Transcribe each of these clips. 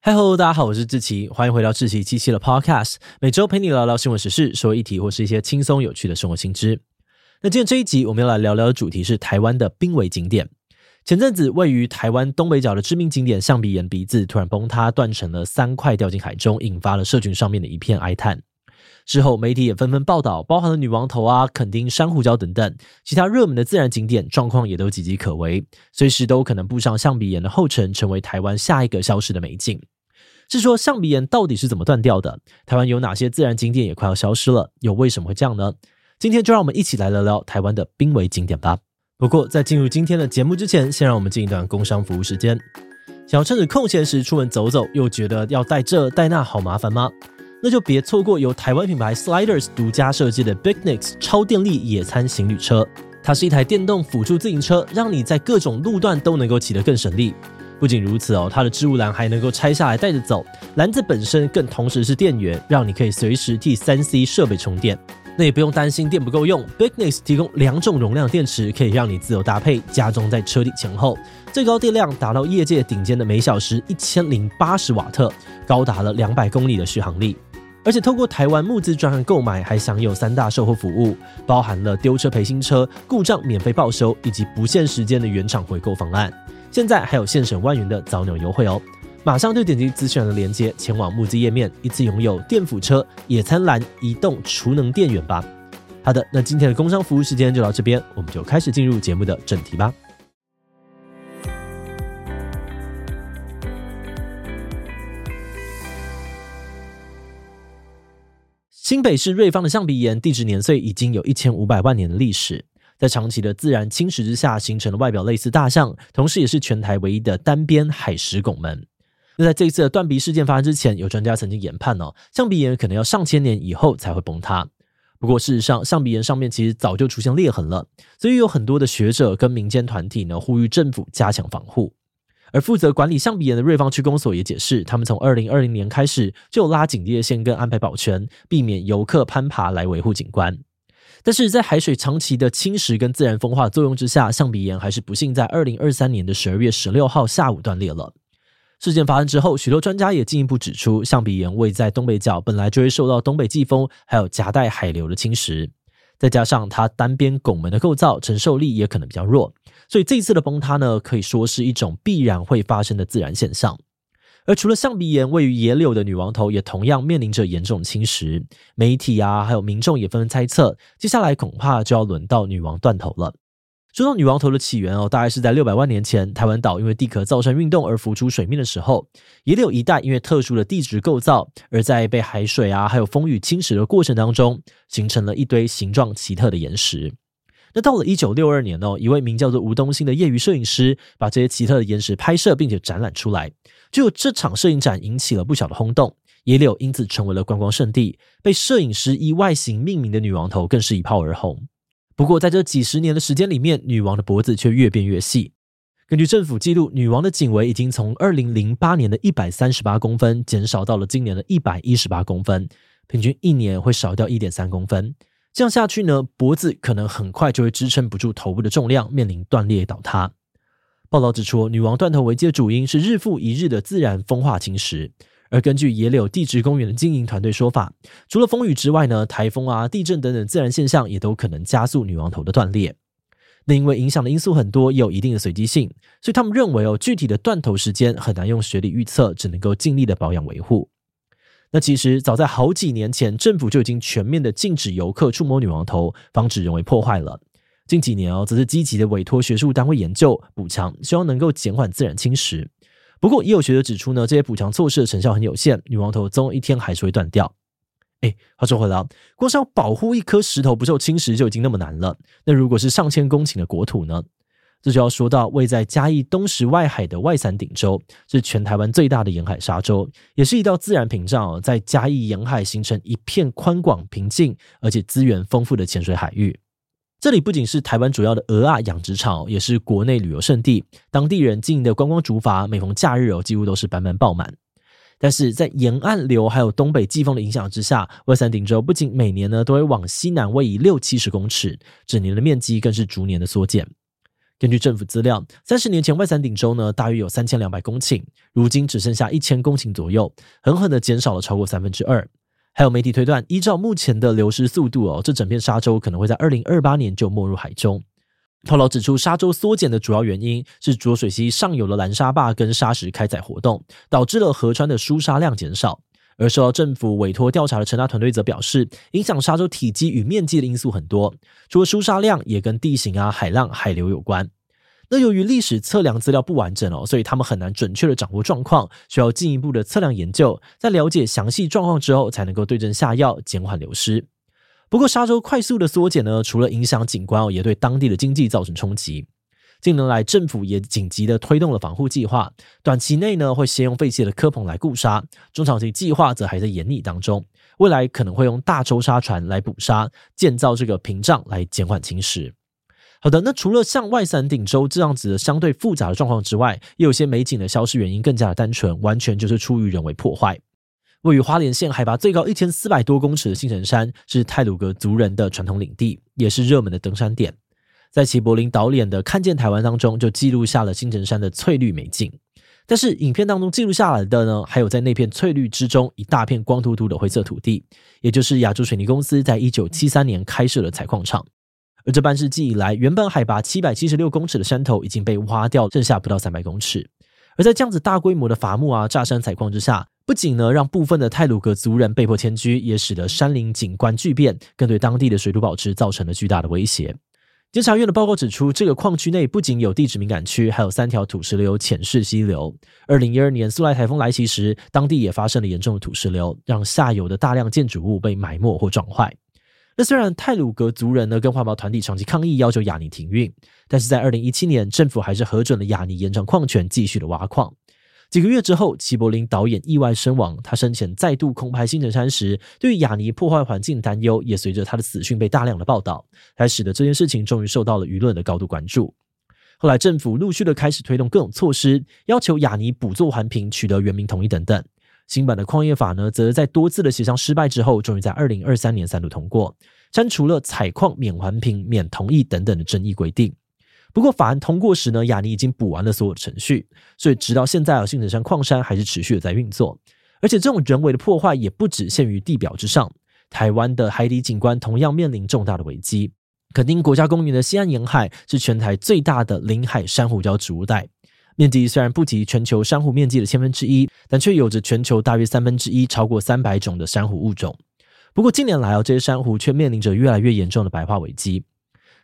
嗨喽，大家好，我是志奇，欢迎回到志奇七七的 Podcast，每周陪你聊聊新闻时事、社会议题或是一些轻松有趣的生活新知。那今天这一集我们要来聊聊的主题是台湾的濒危景点。前阵子位于台湾东北角的知名景点象鼻岩鼻子突然崩塌，断成了三块，掉进海中，引发了社群上面的一片哀叹。之后，媒体也纷纷报道，包含了女王头啊、垦丁珊瑚礁等等其他热门的自然景点，状况也都岌岌可危，随时都可能步上象鼻岩的后尘，成为台湾下一个消失的美景。是说象鼻岩到底是怎么断掉的？台湾有哪些自然景点也快要消失了？又为什么会这样呢？今天就让我们一起来聊聊台湾的濒危景点吧。不过，在进入今天的节目之前，先让我们进一段工商服务时间。想要趁着空闲时出门走走，又觉得要带这带那好麻烦吗？那就别错过由台湾品牌 Sliders 独家设计的 Bignix 超电力野餐行旅车。它是一台电动辅助自行车，让你在各种路段都能够骑得更省力。不仅如此哦，它的置物篮还能够拆下来带着走，篮子本身更同时是电源，让你可以随时替 3C 设备充电。那也不用担心电不够用，Bignix 提供两种容量电池，可以让你自由搭配，加装在车底前后，最高电量达到业界顶尖的每小时一千零八十瓦特，高达了两百公里的续航力。而且透过台湾募资专案购买，还享有三大售后服务，包含了丢车赔新车、故障免费报修以及不限时间的原厂回购方案。现在还有现省万元的早鸟优惠哦！马上就点击资讯栏的链接，前往募资页面，一次拥有电辅车、野餐篮、移动储能电源吧。好的，那今天的工商服务时间就到这边，我们就开始进入节目的正题吧。新北市瑞芳的象鼻岩地质年岁已经有一千五百万年的历史。在长期的自然侵蚀之下，形成了外表类似大象，同时也是全台唯一的单边海蚀拱门。那在这一次的断鼻事件发生之前，有专家曾经研判哦，象鼻岩可能要上千年以后才会崩塌。不过事实上，象鼻岩上面其实早就出现裂痕了，所以有很多的学者跟民间团体呢，呼吁政府加强防护。而负责管理象鼻岩的瑞芳区公所也解释，他们从二零二零年开始就拉警戒线跟安排保全，避免游客攀爬来维护景观。但是在海水长期的侵蚀跟自然风化作用之下，象鼻岩还是不幸在二零二三年的十二月十六号下午断裂了。事件发生之后，许多专家也进一步指出，象鼻岩位在东北角，本来就会受到东北季风还有夹带海流的侵蚀，再加上它单边拱门的构造承受力也可能比较弱，所以这一次的崩塌呢，可以说是一种必然会发生的自然现象。而除了象鼻岩，位于野柳的女王头也同样面临着严重侵蚀。媒体啊，还有民众也纷纷猜测，接下来恐怕就要轮到女王断头了。说到女王头的起源哦，大概是在六百万年前，台湾岛因为地壳造山运动而浮出水面的时候，野柳一带因为特殊的地质构造，而在被海水啊还有风雨侵蚀的过程当中，形成了一堆形状奇特的岩石。那到了一九六二年哦，一位名叫做吴东兴的业余摄影师，把这些奇特的岩石拍摄并且展览出来。就这场摄影展引起了不小的轰动，野柳因此成为了观光胜地，被摄影师以外形命名的女王头更是一炮而红。不过在这几十年的时间里面，女王的脖子却越变越细。根据政府记录，女王的颈围已经从二零零八年的一百三十八公分减少到了今年的一百一十八公分，平均一年会少掉一点三公分。这样下去呢，脖子可能很快就会支撑不住头部的重量，面临断裂倒塌。报道指出，女王断头危机的主因是日复一日的自然风化侵蚀。而根据野柳地质公园的经营团队说法，除了风雨之外呢，台风啊、地震等等自然现象也都可能加速女王头的断裂。那因为影响的因素很多，也有一定的随机性，所以他们认为哦，具体的断头时间很难用学理预测，只能够尽力的保养维护。那其实早在好几年前，政府就已经全面的禁止游客触摸女王头，防止人为破坏了。近几年哦，则是积极的委托学术单位研究补强，希望能够减缓自然侵蚀。不过，也有学者指出呢，这些补强措施的成效很有限，女王头总有一天还是会断掉。哎，话说回来，光是要保护一颗石头不受侵蚀就已经那么难了，那如果是上千公顷的国土呢？这就要说到位在嘉义东石外海的外伞顶洲，是全台湾最大的沿海沙洲，也是一道自然屏障，在嘉义沿海形成一片宽广、平静而且资源丰富的浅水海域。这里不仅是台湾主要的鹅啊养殖场，也是国内旅游胜地。当地人经营的观光竹筏，每逢假日哦，几乎都是班班爆满。但是在沿岸流还有东北季风的影响之下，外山顶洲不仅每年呢都会往西南位移六七十公尺，整年的面积更是逐年的缩减。根据政府资料，三十年前外山顶洲呢，大约有三千两百公顷，如今只剩下一千公顷左右，狠狠的减少了超过三分之二。还有媒体推断，依照目前的流失速度哦，这整片沙洲可能会在二零二八年就没入海中。报道指出，沙洲缩减的主要原因是浊水溪上游的拦沙坝跟砂石开采活动，导致了河川的疏沙量减少。而受到政府委托调查的成大团队则表示，影响沙洲体积与面积的因素很多，除了疏沙量，也跟地形啊、海浪、海流有关。那由于历史测量资料不完整哦，所以他们很难准确的掌握状况，需要进一步的测量研究，在了解详细状况之后，才能够对症下药，减缓流失。不过，沙洲快速的缩减呢，除了影响景观哦，也对当地的经济造成冲击。近年来，政府也紧急的推动了防护计划。短期内呢，会先用废弃的科棚来固沙；中长期计划则还在研拟当中。未来可能会用大洲沙船来捕沙，建造这个屏障来减缓侵蚀。好的，那除了像外伞顶洲这样子的相对复杂的状况之外，也有些美景的消失原因更加的单纯，完全就是出于人为破坏。位于花莲县海拔最高一千四百多公尺的新城山，是泰鲁格族人的传统领地，也是热门的登山点。在齐柏林导演的《看见台湾》当中，就记录下了新城山的翠绿美景。但是，影片当中记录下来的呢，还有在那片翠绿之中一大片光秃秃的灰色土地，也就是亚洲水泥公司在一九七三年开设的采矿场。而这半世纪以来，原本海拔七百七十六公尺的山头已经被挖掉，剩下不到三百公尺。而在这样子大规模的伐木啊、炸山采矿之下，不仅呢让部分的泰鲁格族人被迫迁居，也使得山林景观巨变，更对当地的水土保持造成了巨大的威胁。监察院的报告指出，这个矿区内不仅有地质敏感区，还有三条土石流浅势溪流。二零一二年苏莱台风来袭时，当地也发生了严重的土石流，让下游的大量建筑物被埋没或撞坏。那虽然泰鲁格族人呢跟环保团体长期抗议，要求雅尼停运，但是在二零一七年，政府还是核准了雅尼延长矿权，继续的挖矿。几个月之后，齐柏林导演意外身亡。他生前再度空拍新城山时，对于雅尼破坏环境担忧，也随着他的死讯被大量的报道，才使得这件事情终于受到了舆论的高度关注。后来，政府陆续的开始推动各种措施，要求雅尼补做环评、取得原民同意等等。新版的矿业法呢，则在多次的协商失败之后，终于在二零二三年三度通过，删除了采矿免环评、免同意等等的争议规定。不过，法案通过时呢，亚尼已经补完了所有的程序，所以直到现在啊，新城山矿山还是持续的在运作。而且，这种人为的破坏也不只限于地表之上，台湾的海底景观同样面临重大的危机。垦丁国家公园的西岸沿海是全台最大的临海珊瑚礁植物带，面积虽然不及全球珊瑚面积的千分之一，但却有着全球大约三分之一超过三百种的珊瑚物种。不过近年来啊，这些珊瑚却面临着越来越严重的白化危机。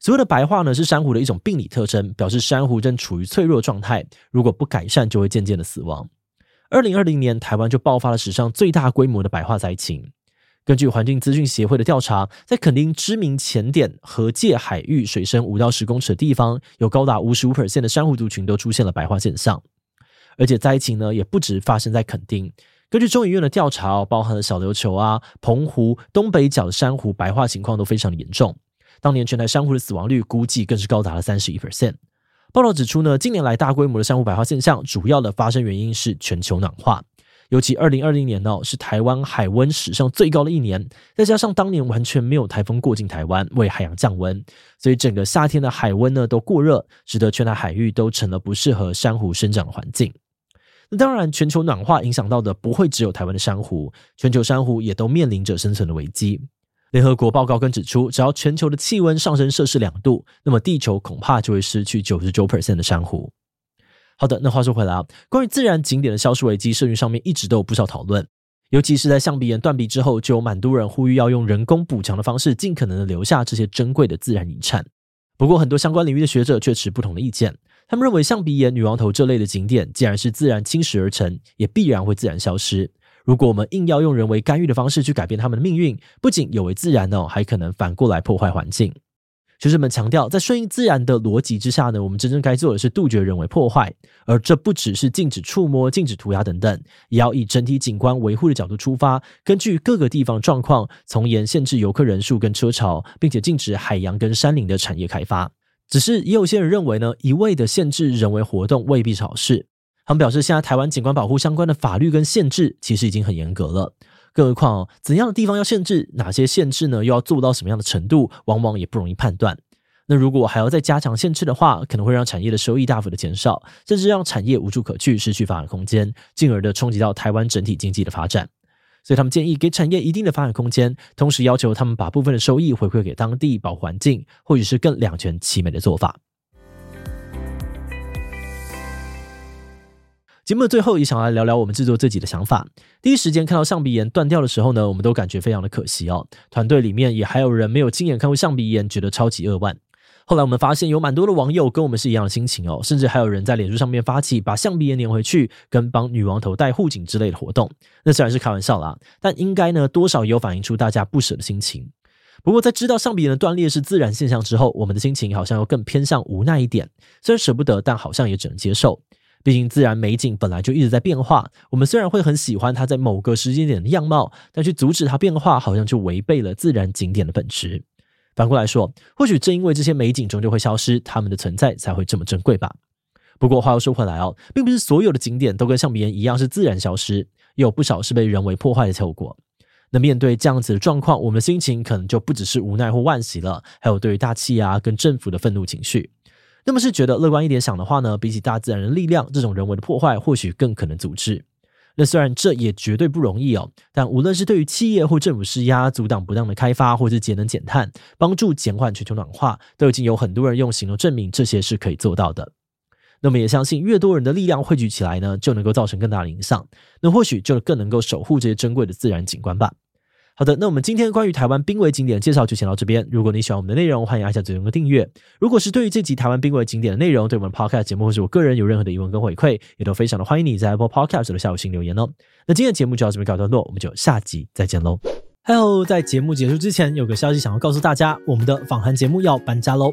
所谓的白化呢，是珊瑚的一种病理特征，表示珊瑚正处于脆弱状态，如果不改善，就会渐渐的死亡。二零二零年，台湾就爆发了史上最大规模的白化灾情。根据环境资讯协会的调查，在垦丁知名浅点河界海域水深五到十公尺的地方，有高达五十五 percent 的珊瑚族群都出现了白化现象。而且灾情呢，也不止发生在垦丁。根据中研院的调查，包含了小琉球啊、澎湖、东北角的珊瑚白化情况都非常严重。当年全台珊瑚的死亡率估计更是高达了三十一 percent。报道指出呢，近年来大规模的珊瑚白化现象，主要的发生原因是全球暖化。尤其二零二零年呢，是台湾海温史上最高的一年，再加上当年完全没有台风过境台湾，为海洋降温，所以整个夏天的海温呢都过热，使得全台海域都成了不适合珊瑚生长的环境。那当然，全球暖化影响到的不会只有台湾的珊瑚，全球珊瑚也都面临着生存的危机。联合国报告更指出，只要全球的气温上升摄氏两度，那么地球恐怕就会失去九十九 percent 的珊瑚。好的，那话说回来啊，关于自然景点的消失危机，社群上面一直都有不少讨论。尤其是在象鼻岩断壁之后，就有蛮多人呼吁要用人工补强的方式，尽可能的留下这些珍贵的自然遗产。不过，很多相关领域的学者却持不同的意见。他们认为，象鼻岩、女王头这类的景点，既然是自然侵蚀而成，也必然会自然消失。如果我们硬要用人为干预的方式去改变他们的命运，不仅有违自然哦，还可能反过来破坏环境。学者们强调，在顺应自然的逻辑之下呢，我们真正该做的是杜绝人为破坏，而这不只是禁止触摸、禁止涂鸦等等，也要以整体景观维护的角度出发，根据各个地方状况，从严限制游客人数跟车潮，并且禁止海洋跟山林的产业开发。只是也有些人认为呢，一味的限制人为活动未必是好事。他们表示，现在台湾景观保护相关的法律跟限制其实已经很严格了，更何况哦，怎样的地方要限制，哪些限制呢？又要做到什么样的程度，往往也不容易判断。那如果还要再加强限制的话，可能会让产业的收益大幅的减少，甚至让产业无处可去，失去发展空间，进而的冲击到台湾整体经济的发展。所以他们建议给产业一定的发展空间，同时要求他们把部分的收益回馈给当地，保护环境，或许是更两全其美的做法。节目的最后也想来聊聊我们制作自己的想法。第一时间看到象鼻岩断掉的时候呢，我们都感觉非常的可惜哦。团队里面也还有人没有亲眼看过象鼻岩，觉得超级扼腕。后来我们发现有蛮多的网友跟我们是一样的心情哦，甚至还有人在脸书上面发起把象鼻岩粘回去，跟帮女王头戴护颈之类的活动。那虽然是开玩笑啦，但应该呢多少也有反映出大家不舍的心情。不过在知道象鼻岩的断裂是自然现象之后，我们的心情好像又更偏向无奈一点。虽然舍不得，但好像也只能接受。毕竟自然美景本来就一直在变化，我们虽然会很喜欢它在某个时间点的样貌，但去阻止它变化，好像就违背了自然景点的本质。反过来说，或许正因为这些美景终究会消失，它们的存在才会这么珍贵吧。不过话又说回来哦，并不是所有的景点都跟象鼻岩一样是自然消失，也有不少是被人为破坏的后果。那面对这样子的状况，我们的心情可能就不只是无奈或惋惜了，还有对于大气啊跟政府的愤怒情绪。那么是觉得乐观一点想的话呢，比起大自然的力量，这种人为的破坏或许更可能阻止。那虽然这也绝对不容易哦，但无论是对于企业或政府施压，阻挡不当的开发，或是节能减碳，帮助减缓全球暖化，都已经有很多人用行动证明这些是可以做到的。那么也相信越多人的力量汇聚起来呢，就能够造成更大的影响，那或许就更能够守护这些珍贵的自然景观吧。好的，那我们今天关于台湾濒危景点的介绍就先到这边。如果你喜欢我们的内容，欢迎按下左边的订阅。如果是对于这集台湾濒危景点的内容，对我们 Podcast 节目或是我个人有任何的疑问跟回馈，也都非常的欢迎你在 Apple Podcast 的下午星留言哦。那今天的节目就到这边告一段落，我们就下集再见喽。Hello，在节目结束之前，有个消息想要告诉大家，我们的访谈节目要搬家喽。